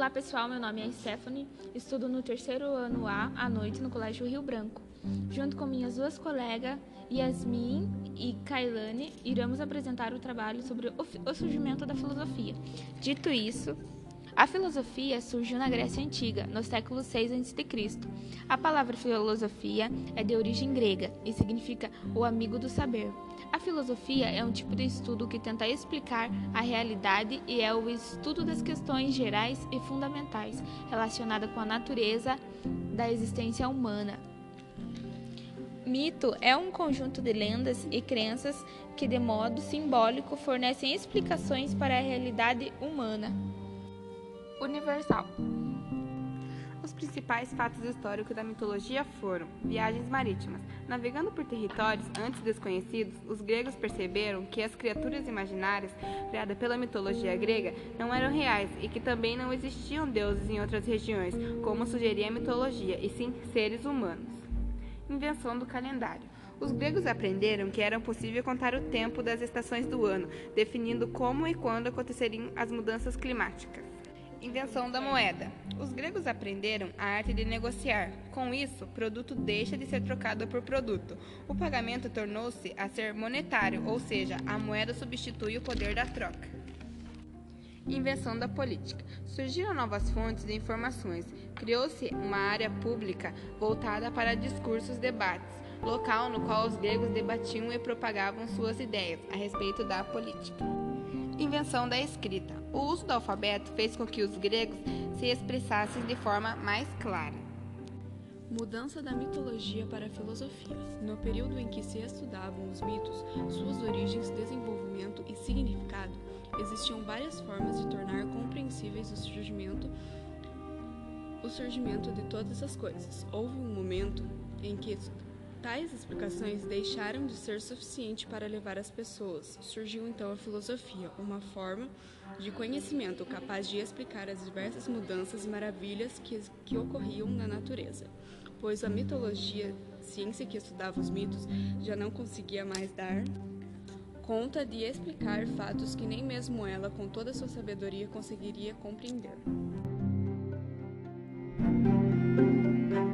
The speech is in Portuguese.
Olá pessoal, meu nome é Stephanie, estudo no terceiro ano A à noite no Colégio Rio Branco. Junto com minhas duas colegas, Yasmin e Kailane, iremos apresentar o trabalho sobre o surgimento da filosofia. Dito isso, a filosofia surgiu na Grécia Antiga, no século 6 a.C. A palavra filosofia é de origem grega e significa o amigo do saber. A filosofia é um tipo de estudo que tenta explicar a realidade e é o estudo das questões gerais e fundamentais relacionadas com a natureza da existência humana. Mito é um conjunto de lendas e crenças que, de modo simbólico, fornecem explicações para a realidade humana universal. Os principais fatos históricos da mitologia foram viagens marítimas. Navegando por territórios antes desconhecidos, os gregos perceberam que as criaturas imaginárias criadas pela mitologia grega não eram reais e que também não existiam deuses em outras regiões, como sugeria a mitologia, e sim seres humanos. Invenção do calendário. Os gregos aprenderam que era possível contar o tempo das estações do ano, definindo como e quando aconteceriam as mudanças climáticas. Invenção da moeda. Os gregos aprenderam a arte de negociar. Com isso, produto deixa de ser trocado por produto. O pagamento tornou-se a ser monetário, ou seja, a moeda substitui o poder da troca. Invenção da política. Surgiram novas fontes de informações. Criou-se uma área pública voltada para discursos debates, local no qual os gregos debatiam e propagavam suas ideias a respeito da política. Invenção da escrita. O uso do alfabeto fez com que os gregos se expressassem de forma mais clara. Mudança da mitologia para a filosofia. No período em que se estudavam os mitos, suas origens, desenvolvimento e significado, existiam várias formas de tornar compreensíveis o surgimento o surgimento de todas as coisas. Houve um momento em que Tais explicações deixaram de ser suficiente para levar as pessoas. Surgiu então a filosofia, uma forma de conhecimento capaz de explicar as diversas mudanças e maravilhas que, que ocorriam na natureza, pois a mitologia, ciência que estudava os mitos, já não conseguia mais dar conta de explicar fatos que nem mesmo ela, com toda a sua sabedoria, conseguiria compreender.